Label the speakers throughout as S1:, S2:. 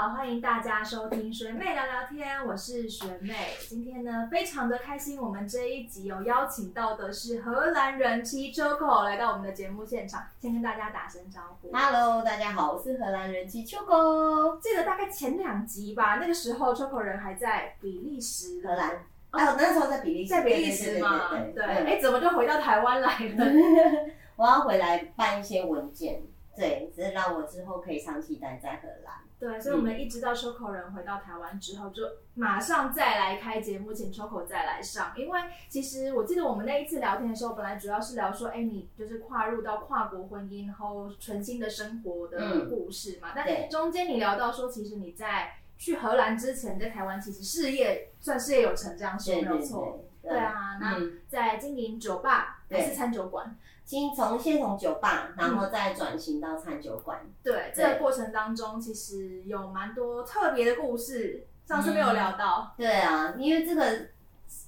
S1: 好，欢迎大家收听学妹聊聊天，我是学妹。今天呢，非常的开心，我们这一集有邀请到的是荷兰人气 Choco 来到我们的节目现场，先跟大家打声招呼。
S2: Hello，大家好，我是荷兰人气 Choco，
S1: 记得大概前两集吧，那个时候 Choco 人还在比利时，
S2: 荷兰。哎，我那时候在比利时，
S1: 在比利时嘛，
S2: 对
S1: 对。哎，怎么就回到台湾来了？
S2: 我要回来办一些文件，对，只是让我之后可以长期待在荷兰。
S1: 对，所以我们一直到 Choco 人回到台湾之后，就马上再来开节目，请 Choco 再来上。因为其实我记得我们那一次聊天的时候，本来主要是聊说，哎，你就是跨入到跨国婚姻，然后全新的生活的故事嘛。但中间你聊到说，其实你在去荷兰之前，在台湾其实事业算事业有成，这样说没有错。对啊，那在经营酒吧还是餐酒馆？
S2: 先从先从酒吧，然后再转型到餐酒馆。
S1: 对，这个过程当中其实有蛮多特别的故事，上次没有聊到。
S2: 对啊，因为这个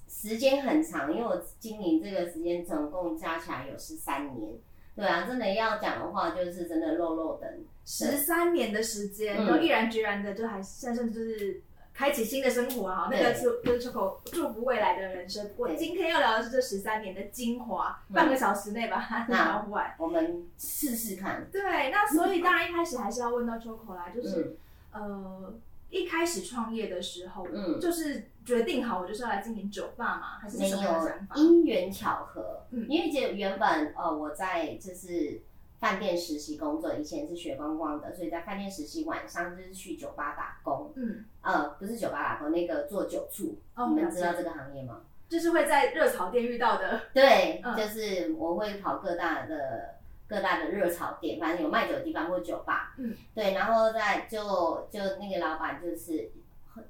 S2: 时间很长，因为我经营这个时间总共加起来有十三年。对啊，真的要讲的话，就是真的肉肉等
S1: 十三年的时间，都毅然决然的就还甚至就是开启新的生活哈。那个是就是出口祝福未来的人生。不过今天要聊的是这十三年的精华，半个小时内把它聊完。
S2: 我们试试看。
S1: 对，那所以当然一开始还是要问到 Choco 啦，就是呃一开始创业的时候，嗯，就是决定好我就是要来经营酒吧嘛，还是什么想法？
S2: 因缘巧合，嗯，因为这原本呃我在就是饭店实习工作，以前是学光光的，所以在饭店实习，晚上就是去酒吧打工，嗯，呃不是酒吧打工，那个做酒醋，你们知道这个行业吗？
S1: 就是会在热炒店遇到的，
S2: 对，就是我会跑各大的。各大的热炒店，反正有卖酒的地方或酒吧，嗯，对，然后再就就那个老板就是，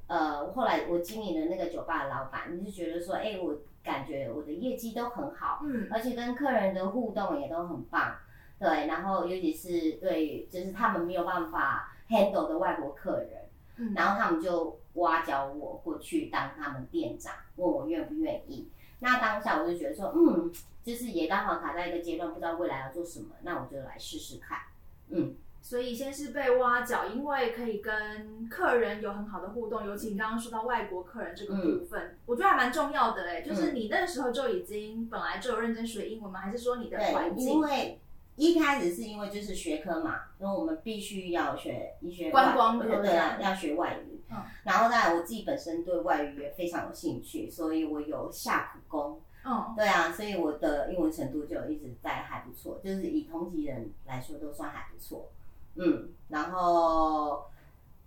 S2: 呃，后来我经营的那个酒吧的老板，你就觉得说，哎，我感觉我的业绩都很好，嗯，而且跟客人的互动也都很棒，对，然后尤其是对，就是他们没有办法 handle 的外国客人，嗯，然后他们就挖角我过去当他们店长，问我愿不愿意。那当下我就觉得说，嗯，就是也刚好卡在一个阶段，不知道未来要做什么，那我就来试试看，嗯。
S1: 所以先是被挖角，因为可以跟客人有很好的互动，尤其你刚刚说到外国客人这个部分，我觉得还蛮重要的嘞。就是你那个时候就已经本来就有认真学英文吗？还是说你的环境？
S2: 因为一开始是因为就是学科嘛，因为我们必须要学医学
S1: 观光科，
S2: 对啊，要学外语。然后呢，我自己本身对外语也非常有兴趣，所以我有下苦功。嗯，对啊，所以我的英文程度就一直在还不错，就是以同级人来说都算还不错。嗯，然后，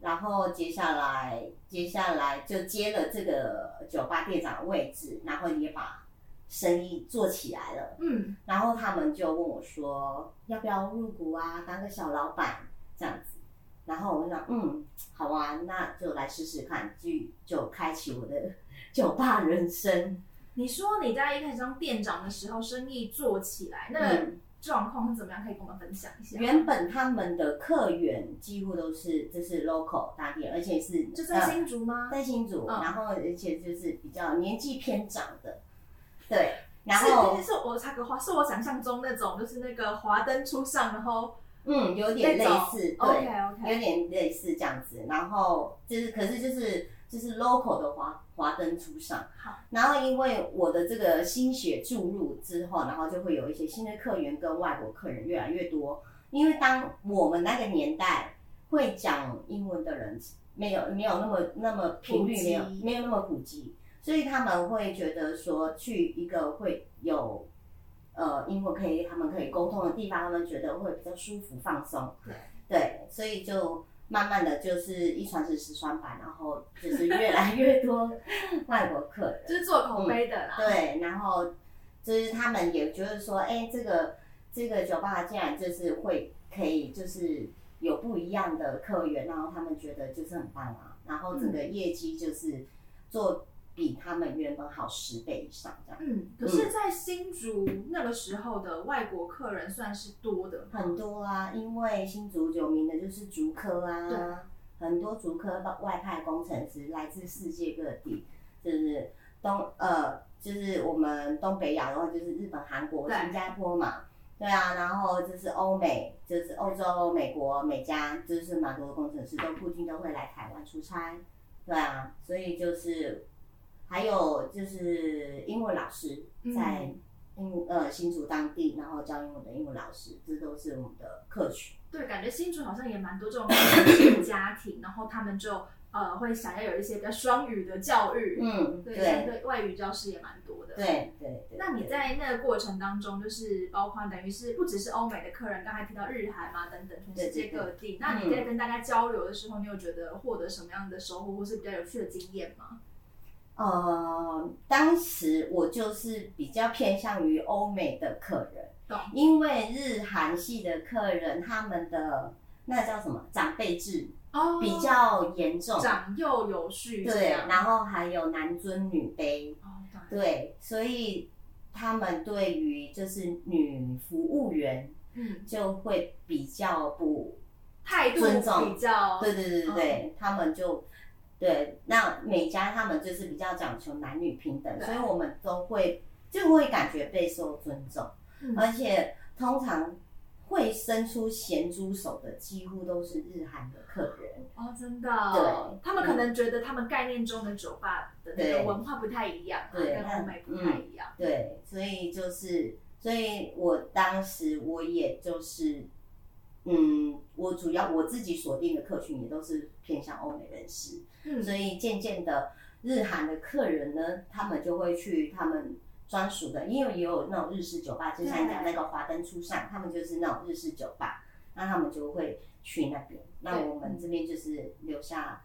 S2: 然后接下来，接下来就接了这个酒吧店长的位置，然后也把生意做起来了。嗯，然后他们就问我说，要不要入股啊，当个小老板这样子。然后我就想，嗯，好啊，那就来试试看，就就开启我的酒吧人生。
S1: 你说你在一开始当店长的时候，生意做起来，那状况是怎么样？可以跟我们分享一下。
S2: 原本他们的客源几乎都是就是 local 大店，而且是
S1: 就在新竹吗？
S2: 在新竹，然后而且就是比较年纪偏长的，对。然后
S1: 是我插个话，是我想象中那种，就是那个华灯初上，然后。
S2: 嗯，有点类似，对，有点类似这样子。然后就是，可是就是就是 local 的华华灯初上。
S1: 好，
S2: 然后因为我的这个心血注入之后，然后就会有一些新的客源跟外国客人越来越多。因为当我们那个年代会讲英文的人没有没有那么那么频率没有没有那么普及，所以他们会觉得说去一个会有。呃，英文可以，他们可以沟通的地方，他们觉得会比较舒服、放松。
S1: 对，
S2: 对，所以就慢慢的就是一传十，十传百，然后就是越来越多外国客人，
S1: 就是做口碑的啦。
S2: 对，然后就是他们也觉得说，哎，这个这个酒吧竟然就是会可以就是有不一样的客源，然后他们觉得就是很棒啊，然后整个业绩就是做。比他们原本好十倍以上，这样。
S1: 嗯，可是，在新竹那个时候的外国客人算是多的，
S2: 很多啊，因为新竹有名的就是竹科啊，很多竹科外派工程师来自世界各地，就是东呃，就是我们东北亚的话，就是日本、韩国、新加坡嘛，对啊，然后就是欧美，就是欧洲、美国、美加，就是蛮多工程师都固定都会来台湾出差。对啊，所以就是还有就是英文老师在英呃新竹当地，然后教英文的英文老师，这都是我们的客群。
S1: 对，感觉新竹好像也蛮多这种家庭，然后他们就。呃，会想要有一些比较双语的教育，嗯，对，相对外语教师也蛮多的，
S2: 对对。
S1: 那你在那个过程当中，就是包括等于是不只是欧美的客人，刚才提到日韩嘛等等，全世界各地。那你在跟大家交流的时候，你有觉得获得什么样的收获，或是比较有趣的经验吗？
S2: 呃，当时我就是比较偏向于欧美的客人，因为日韩系的客人他们的那叫什么？长辈制。比较严重，
S1: 长幼有序，
S2: 对，然后还有男尊女卑，对，所以他们对于就是女服务员，嗯，就会比较不
S1: 态度比较，
S2: 对对对对对，他们就对，那美家他们就是比较讲求男女平等，所以我们都会就会感觉备受尊重，而且通常。会伸出咸猪手的几乎都是日韩的客人。
S1: 哦，真的。对，他们可能觉得他们概念中的酒吧的那个文化不太一样，跟欧美不太一样。
S2: 对，所以就是，所以我当时我也就是，嗯，我主要我自己锁定的客群也都是偏向欧美人士，嗯，所以渐渐的日韩的客人呢，他们就会去他们。专属的，因为也有那种日式酒吧，就像讲那个华灯初上，他们就是那种日式酒吧，那他们就会去那边。那我们这边就是留下。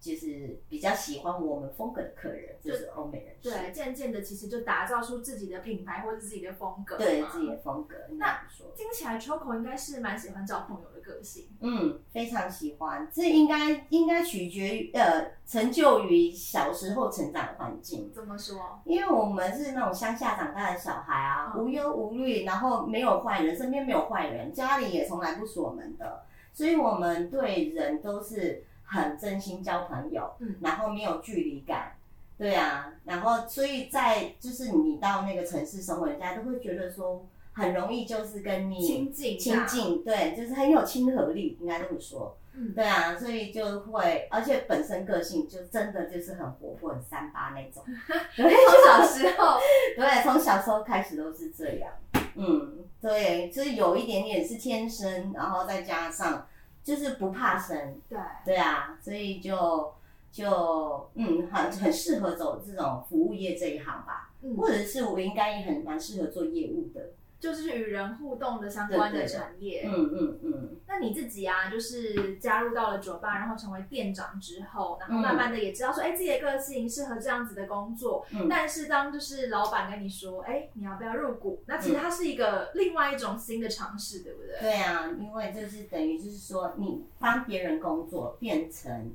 S2: 就是比较喜欢我们风格的客人，就是欧美人士。
S1: 对，渐渐的其实就打造出自己的品牌或者自己的风格。
S2: 对，自己的风格。那
S1: 听起来 Choco 应该是蛮喜欢交朋友的个性。
S2: 嗯，非常喜欢。这应该应该取决于呃，成就于小时候成长的环境。
S1: 怎么说？
S2: 因为我们是那种乡下长大的小孩啊，无忧无虑，然后没有坏人，身边没有坏人，家里也从来不锁门的，所以我们对人都是。很真心交朋友，嗯，然后没有距离感，对啊，然后所以在就是你到那个城市生活，人家都会觉得说很容易就是跟你
S1: 亲近
S2: 亲近，对，就是很有亲和力，应该这么说，嗯，对啊，所以就会，而且本身个性就真的就是很活泼、很三八那种，对
S1: 从小时候，
S2: 对，从小时候开始都是这样，嗯，对，就是有一点点是天生，然后再加上。就是不怕生，
S1: 对
S2: 对啊，所以就就嗯，很很适合走这种服务业这一行吧，或者是我应该也很蛮适合做业务的。
S1: 就是与人互动的相关的产业，
S2: 嗯嗯嗯。
S1: 那你自己啊，就是加入到了酒吧，然后成为店长之后，然后慢慢的也知道说，哎，自己的个性适合这样子的工作。嗯。但是当就是老板跟你说，哎，你要不要入股？那其实它是一个另外一种新的尝试，对不对？
S2: 对啊，因为就是等于就是说，你帮别人工作变成。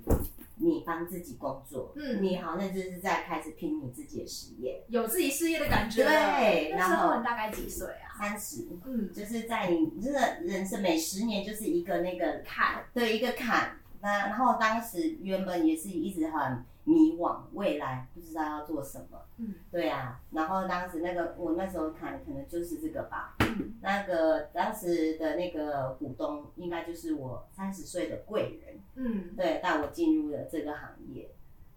S2: 你帮自己工作，嗯，你好像就是在开始拼你自己的事业，
S1: 有自己事业的感觉。
S2: 对，
S1: 那时候你大概几岁啊？
S2: 三十，嗯，就是在你真的人生每十年就是一个那个坎，对，一个坎。那然后当时原本也是一直很。迷惘，未来不知道要做什么。嗯，对啊。然后当时那个我那时候看可能就是这个吧。嗯，那个当时的那个股东应该就是我三十岁的贵人。嗯，对，带我进入了这个行业。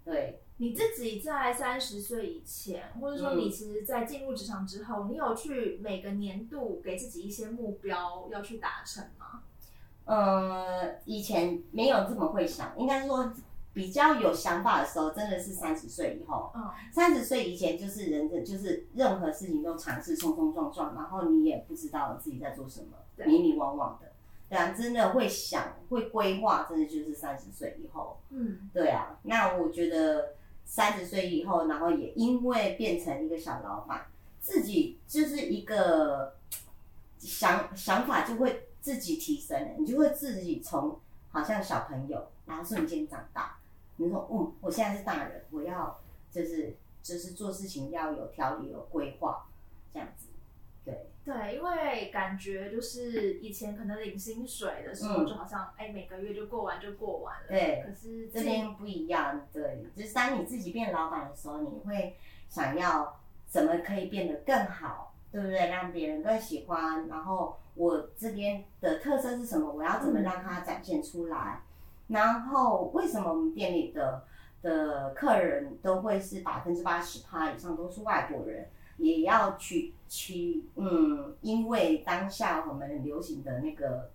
S2: 对，
S1: 你自己在三十岁以前，或者说你其实，在进入职场之后，你有去每个年度给自己一些目标要去达成吗？
S2: 呃，以前没有这么会想，应该说。比较有想法的时候，真的是三十岁以后。嗯，三十岁以前就是人的，就是任何事情都尝试冲冲撞撞，然后你也不知道自己在做什么，迷迷惘惘的。对啊，真的会想会规划，真的就是三十岁以后。嗯，对啊。那我觉得三十岁以后，然后也因为变成一个小老板，自己就是一个想想法就会自己提升，你就会自己从好像小朋友，然后瞬间长大。你说，嗯，我现在是大人，我要就是就是做事情要有条理、有规划，这样子，对
S1: 对，因为感觉就是以前可能领薪水的时候，就好像哎每个月就过完就过完了，
S2: 对。
S1: 可是
S2: 这边不一样，对，就是当你自己变老板的时候，你会想要怎么可以变得更好，对不对？让别人更喜欢。然后我这边的特色是什么？我要怎么让它展现出来？然后为什么我们店里的的客人都会是百分之八十趴以上都是外国人？也要去去，嗯，因为当下我们流行的那个，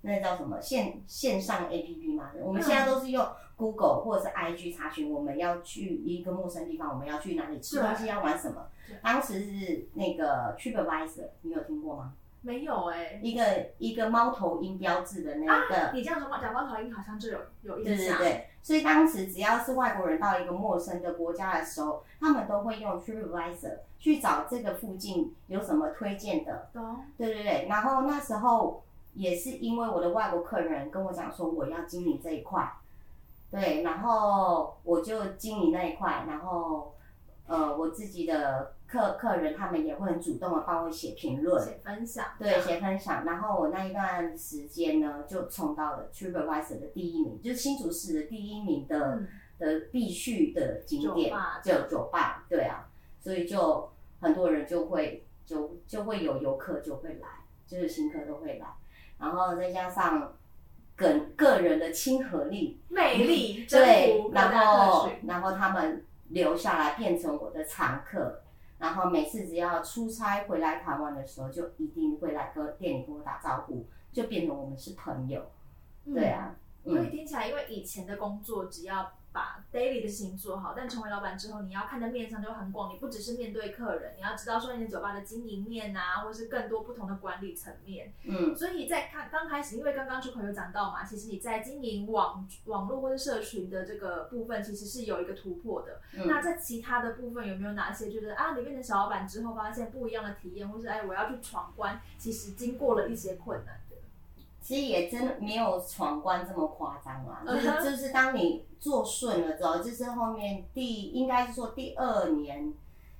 S2: 那叫什么线线上 A P P 嘛，我们现在都是用 Google 或者是 I G 查询，我们要去一个陌生地方，我们要去哪里吃东西，要玩什么？当时是那个 TripAdvisor，你有听过吗？
S1: 没有哎，
S2: 一个一个猫头鹰标志的那个，
S1: 你这样说猫讲猫头鹰好像就有有印象。
S2: 对对对，所以当时只要是外国人到一个陌生的国家的时候，他们都会用 TripAdvisor 去找这个附近有什么推荐的。对对对，然后那时候也是因为我的外国客人跟我讲说我要经营这一块，对，然后我就经营那一块，然后。呃，我自己的客客人他们也会很主动的帮我写评论、
S1: 写分享，
S2: 对，写分享。然后我那一段时间呢，就冲到了 TripAdvisor 的第一名，就是新竹市的第一名的的必去的景点，就酒吧，对啊，所以就很多人就会就就会有游客就会来，就是新客都会来，然后再加上个个人的亲和力、
S1: 魅力，
S2: 对，然后然后他们。留下来变成我的常客，然后每次只要出差回来台湾的时候，就一定会来跟店里跟我打招呼，就变成我们是朋友。对啊，
S1: 所以听起来，因为以前的工作只要。把 daily 的事情做好，但成为老板之后，你要看的面上就很广。你不只是面对客人，你要知道说你的酒吧的经营面啊，或者是更多不同的管理层面。嗯，所以在看刚开始，因为刚刚出口有讲到嘛，其实你在经营网网络或者社群的这个部分，其实是有一个突破的。那在其他的部分有没有哪些，就是啊，你变成小老板之后发现不一样的体验，或是哎，我要去闯关，其实经过了一些困难。
S2: 其实也真的没有闯关这么夸张啦，就是就是当你做顺了之后，就是后面第应该是说第二年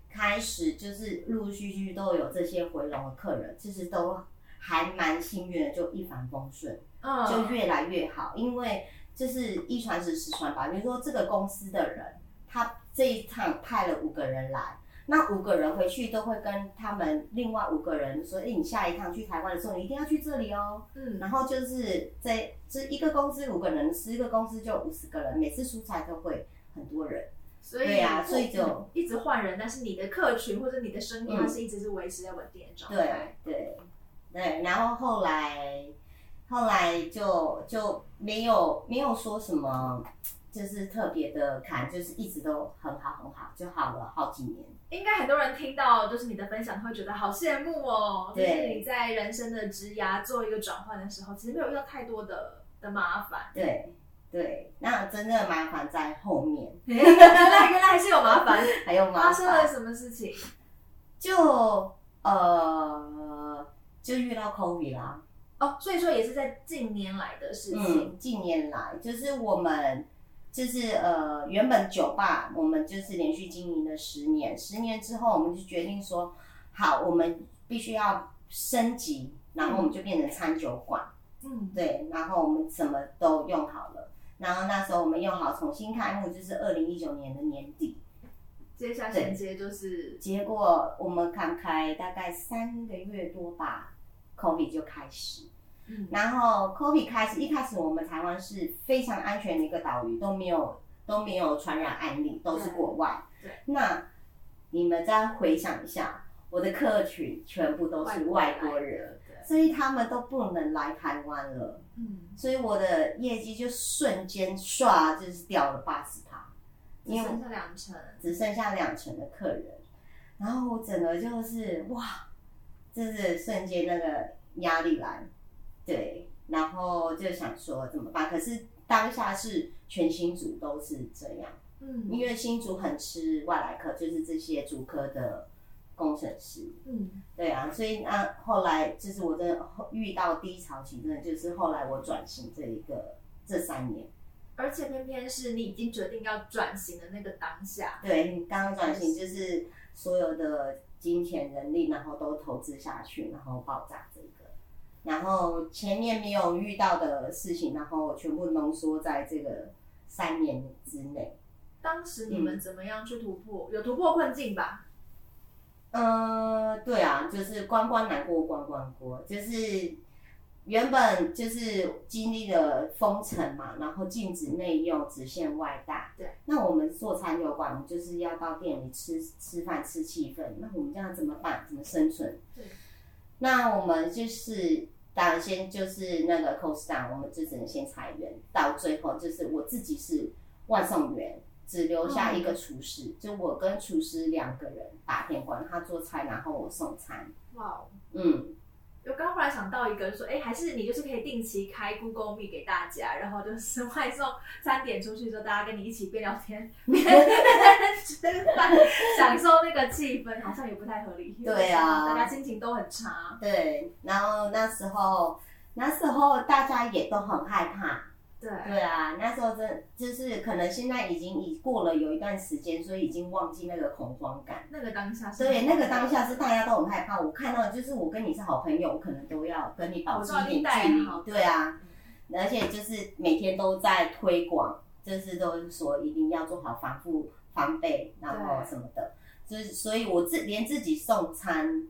S2: 开始，就是陆陆续续都有这些回笼的客人，其实都还蛮幸运的，就一帆风顺，就越来越好。因为就是一传十，十传百，比如说这个公司的人，他这一趟派了五个人来。那五个人回去都会跟他们另外五个人说：“哎，你下一趟去台湾的时候，你一定要去这里哦。”嗯，然后就是在这一个公司五个人，十个公司就五十个人，每次出差都会很多人。
S1: 所以，对呀，所以就一直换人，但是你的客群或者你的生意，它是一直是维持在稳定的状
S2: 态。对对对，然后后来后来就就没有没有说什么。就是特别的看，就是一直都很好很好，就好了好几年。
S1: 应该很多人听到就是你的分享，会觉得好羡慕哦。就是你在人生的职涯做一个转换的时候，其实没有遇到太多的的麻烦。
S2: 对对，那真正的麻烦在后面。
S1: 原来原来还是有麻烦，
S2: 还有麻
S1: 烦。发生了什么事情？
S2: 就呃，就遇到 COVID 啦。
S1: 哦，所以说也是在近年来的事情。
S2: 嗯，近年来就是我们。就是呃，原本酒吧我们就是连续经营了十年，十年之后我们就决定说，好，我们必须要升级，然后我们就变成餐酒馆。嗯，对，然后我们什么都用好了，然后那时候我们用好重新开幕，就是二零一九年的年底。
S1: 接下衔接就是，
S2: 结果我们刚开大概三个月多吧，COVID 就开始。然后 COVID 开始，一开始我们台湾是非常安全的一个岛屿，都没有都没有传染案例，都是国外。对。那你们再回想一下，我的客群全部都是外国人，所以他们都不能来台湾了。嗯。所以我的业绩就瞬间唰，就是掉了八十趴，
S1: 只剩下两成，
S2: 只剩下两成的客人，然后我整个就是哇，就是瞬间那个压力来。对，然后就想说怎么办？可是当下是全新组都是这样，嗯，因为新组很吃外来客，就是这些主科的工程师，嗯，对啊，所以那后来就是我真的遇到低潮期，真的就是后来我转型这一个这三年，
S1: 而且偏偏是你已经决定要转型的那个当下，
S2: 对你刚转型就是所有的金钱、人力，然后都投资下去，然后爆炸这个。然后前面没有遇到的事情，然后全部浓缩在这个三年之内。
S1: 当时你们怎么样去突破？有突破困境吧？
S2: 嗯，对啊，就是关关难过关关过，就是原本就是经历了封城嘛，然后禁止内用，只限外带。
S1: 对。
S2: 那我们做餐酒馆，我们就是要到店里吃吃饭吃气氛，那我们这样怎么办？怎么生存？
S1: 对。
S2: 那我们就是当然先就是那个 cost down，我们就只能先裁员，到最后就是我自己是外送员。只留下一个厨师，就我跟厨师两个人打天光，他做菜，然后我送餐。哇哦，嗯，
S1: 我刚忽然想到一个，说，哎，还是你就是可以定期开 Google Meet 给大家，然后就是 外送餐点出去之后，大家跟你一起边聊天 边吃饭，享受那个气氛，好像也不太合理。
S2: 对啊，
S1: 大家心情都很差。
S2: 对，然后那时候那时候大家也都很害怕。对啊，那时候真就是可能现在已经已过了有一段时间，所以已经忘记那个恐慌感。
S1: 那个当下，
S2: 对，那个当下是大家都很害怕。我看到就是我跟你是好朋友，我可能都要跟你保持一点距离。对啊，而且就是每天都在推广，就是都是说一定要做好防护防备，然后什么的。就是所以，我自连自己送餐。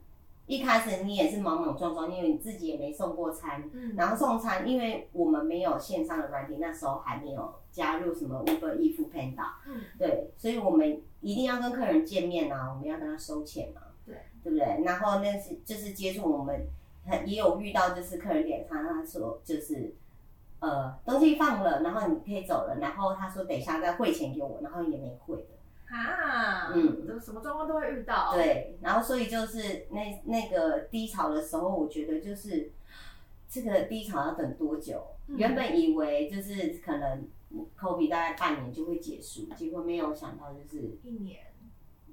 S2: 一开始你也是莽莽撞撞，因为你自己也没送过餐，嗯然后送餐，因为我们没有线上的软体，那时候还没有加入什么 Uber、e f Panda，对，所以我们一定要跟客人见面啊，我们要跟他收钱嘛，
S1: 对，
S2: 对不对？然后那是就是接触我们，也有遇到就是客人点餐，他说就是呃东西放了，然后你可以走了，然后他说等一下再汇钱给我，然后也没汇的。
S1: 啊，嗯，什么状况都会遇到。
S2: 对，然后所以就是那那个低潮的时候，我觉得就是这个低潮要等多久？原本以为就是可能 COVID 大概半年就会结束，结果没有想到就是
S1: 一年。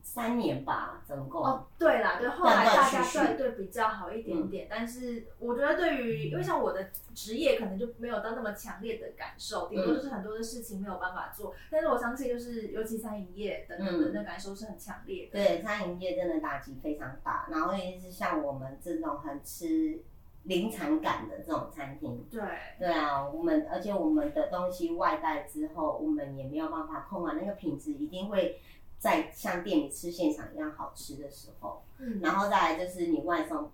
S2: 三年吧，总共。
S1: 哦，对啦，对，后来大家对对比较好一点点，但是我觉得对于，因为像我的职业可能就没有到那么强烈的感受，顶多就是很多的事情没有办法做。但是我相信，就是尤其餐饮业等等的那感受是很强烈的。
S2: 对，餐饮业真的打击非常大，然后也是像我们这种很吃临场感的这种餐厅。
S1: 对。
S2: 对啊，我们而且我们的东西外带之后，我们也没有办法控啊，那个品质一定会。在像店里吃现场一样好吃的时候，嗯，然后再来就是你外送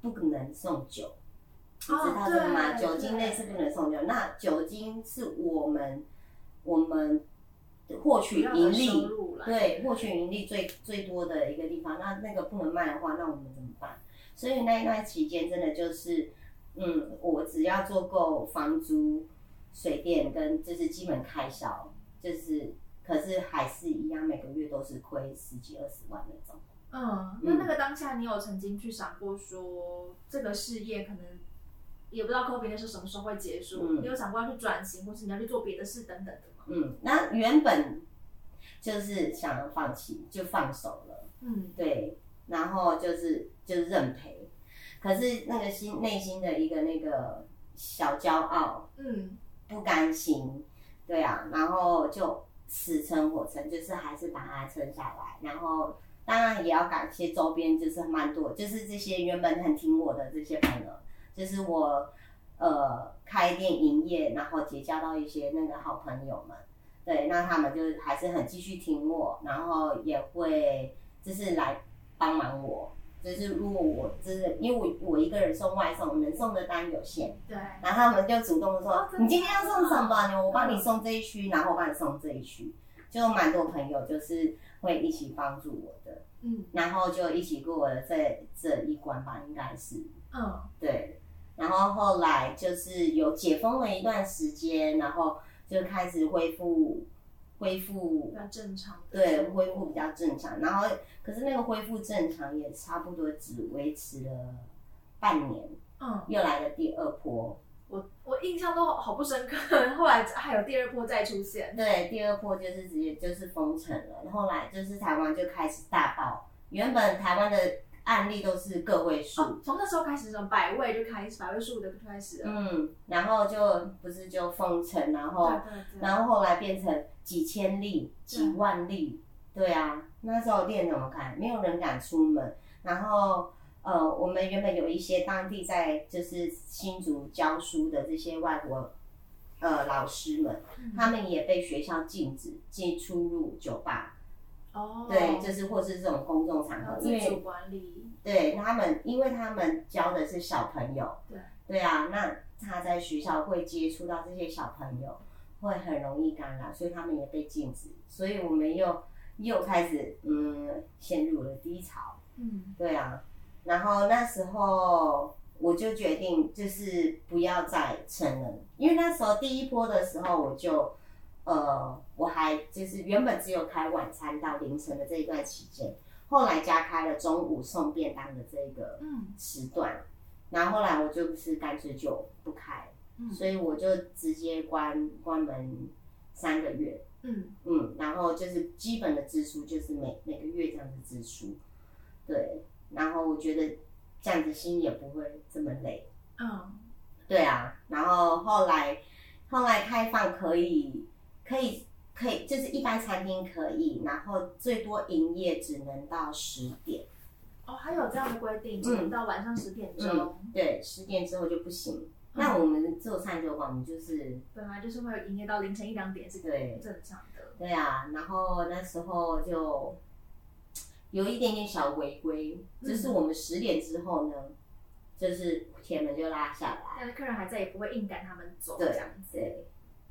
S2: 不可能送酒，你知道的吗？酒精类是不能送酒，那酒精是我们我们获取盈利，对，获取盈利最最多的一个地方。那那个不能卖的话，那我们怎么办？所以那一段期间真的就是，嗯，我只要做够房租、水电跟就是基本开销，就是。可是还是一样，每个月都是亏十几二十万那种。
S1: 嗯，那那个当下，你有曾经去想过说，这个事业可能也不知道 COVID 那是什么时候会结束？你有想过要去转型，或是你要去做别的事等等的吗？
S2: 嗯，那原本就是想要放弃，就放手了。嗯，对，然后就是就认赔。可是那个心内心的一个那个小骄傲，嗯，不甘心，对啊，然后就。死撑活撑，就是还是把它撑下来。然后当然也要感谢周边，就是蛮多，就是这些原本很听我的这些朋友，就是我呃开店营业，然后结交到一些那个好朋友们。对，那他们就还是很继续听我，然后也会就是来帮忙我。就是如果我真的，因为我我一个人送外送，能送的单有限，
S1: 对，
S2: 然后他们就主动说，你今天要送什么？我帮你送这一区，然后我帮你送这一区，就蛮多朋友就是会一起帮助我的，嗯，然后就一起过了这这一关吧，应该是，嗯，对，然后后来就是有解封了一段时间，然后就开始恢复。恢复
S1: 比较正常，
S2: 对，恢复比较正常。然后，可是那个恢复正常也差不多只维持了半年，嗯，又来了第二波。
S1: 我我印象都好不深刻，后来还有第二波再出现。
S2: 对，第二波就是直接就是封城了，后来就是台湾就开始大爆。原本台湾的。案例都是个位数，
S1: 从那时候开始，从百位就开始，百位数的开始了。
S2: 嗯，然后就不是就封城，然后然后后来变成几千例、几万例。对啊，那时候店怎么开？没有人敢出门。然后呃，我们原本有一些当地在就是新竹教书的这些外国呃老师们，他们也被学校禁止进出入酒吧。哦，对，就是或是这种公众场合，
S1: 自主管理，
S2: 对他们，因为他们教的是小朋友，
S1: 对，
S2: 对啊，那他在学校会接触到这些小朋友，会很容易感染，所以他们也被禁止，所以我们又又开始嗯陷入了低潮，嗯，对啊，然后那时候。我就决定就是不要再成人，因为那时候第一波的时候，我就呃我还就是原本只有开晚餐到凌晨的这一段期间，后来加开了中午送便当的这个时段，然后后来我就不是干脆就不开，所以我就直接关关门三个月，嗯嗯，然后就是基本的支出就是每每个月这样子支出，对，然后我觉得。这样子心也不会这么累。嗯，对啊。然后后来，后来开放可以，可以，可以，就是一般餐厅可以，然后最多营业只能到十点。
S1: 哦，还有这样的规定，只能到晚上十点钟。
S2: 对，十点之后就不行。那我们做餐酒馆，我们就是
S1: 本来就是会营业到凌晨一两点，是对正常的。
S2: 对啊，然后那时候就。有一点点小违规，就是我们十点之后呢，就是铁门就拉下来，
S1: 但是客人还在，也不会硬赶他们走这样子。
S2: 对，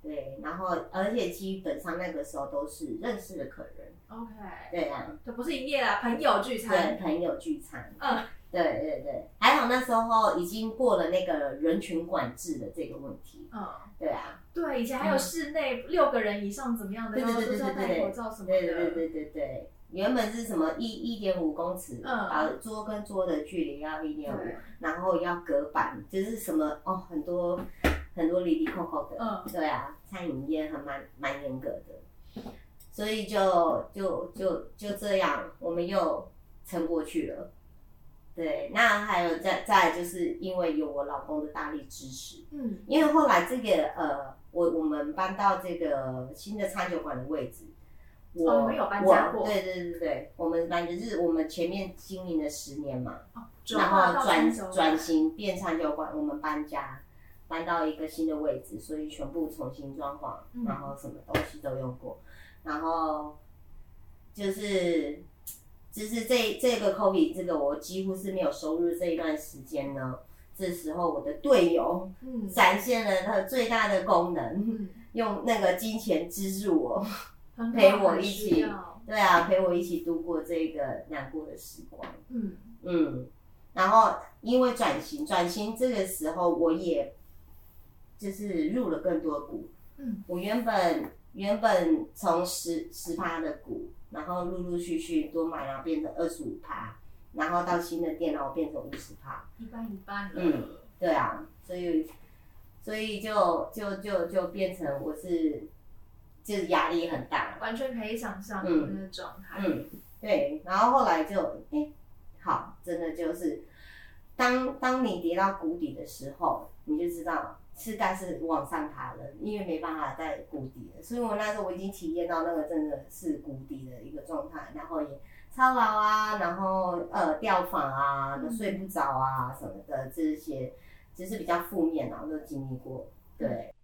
S2: 对，然后而且基本上那个时候都是认识的客人。
S1: OK。
S2: 对啊，
S1: 这不是营业啦，朋友聚餐。
S2: 对，朋友聚餐。嗯，对对对，还好那时候已经过了那个人群管制的这个问题。嗯，对啊。
S1: 对，以前还有室内六个人以上怎么样的，然后都是要戴口罩什么的。对
S2: 对对对对。原本是什么一一点五公尺，把桌跟桌的距离要一点五，然后要隔板，就是什么哦，很多很多里里扣扣的，嗯，对啊，餐饮业还蛮蛮严格的，所以就就就就这样，我们又撑过去了。对，那还有再再就是因为有我老公的大力支持，嗯，因为后来这个呃，我我们搬到这个新的餐酒馆的位置。
S1: 我没有搬家过，
S2: 对对对对，我们搬就是我们前面经营了十年嘛，然后转转型变餐酒馆，我们搬家搬到一个新的位置，所以全部重新装潢，然后什么东西都用过，然后就是就是这这个 COVID 这个我几乎是没有收入这一段时间呢，这时候我的队友展现了他最大的功能，用那个金钱资助我。陪我一起，对啊，陪我一起度过这个难过的时光。嗯。嗯，然后因为转型，转型这个时候我也就是入了更多股。嗯，我原本原本从十十趴的股，然后陆陆续续多买，然后变成二十五趴，然后到新的店，然后变成五十趴，
S1: 一半一半了。
S2: 嗯，对啊，所以所以就就就就变成我是。就是压力很大，
S1: 完全可以想象那个状态。嗯，
S2: 对。然后后来就，哎，好，真的就是，当当你跌到谷底的时候，你就知道是该是往上爬了，因为没办法在谷底了。所以我那时候我已经体验到那个真的是谷底的一个状态，然后也操劳啊，然后呃掉发啊，睡不着啊什么的这些，只是比较负面啊，都经历过，对。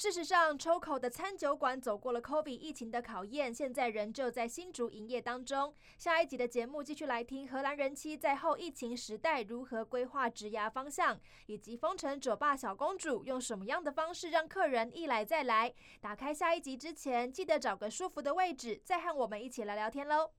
S3: 事实上，抽口的餐酒馆走过了 COVID 疫情的考验，现在仍旧在新竹营业当中。下一集的节目继续来听荷兰人妻在后疫情时代如何规划职涯方向，以及风尘酒吧小公主用什么样的方式让客人一来再来。打开下一集之前，记得找个舒服的位置，再和我们一起来聊天喽。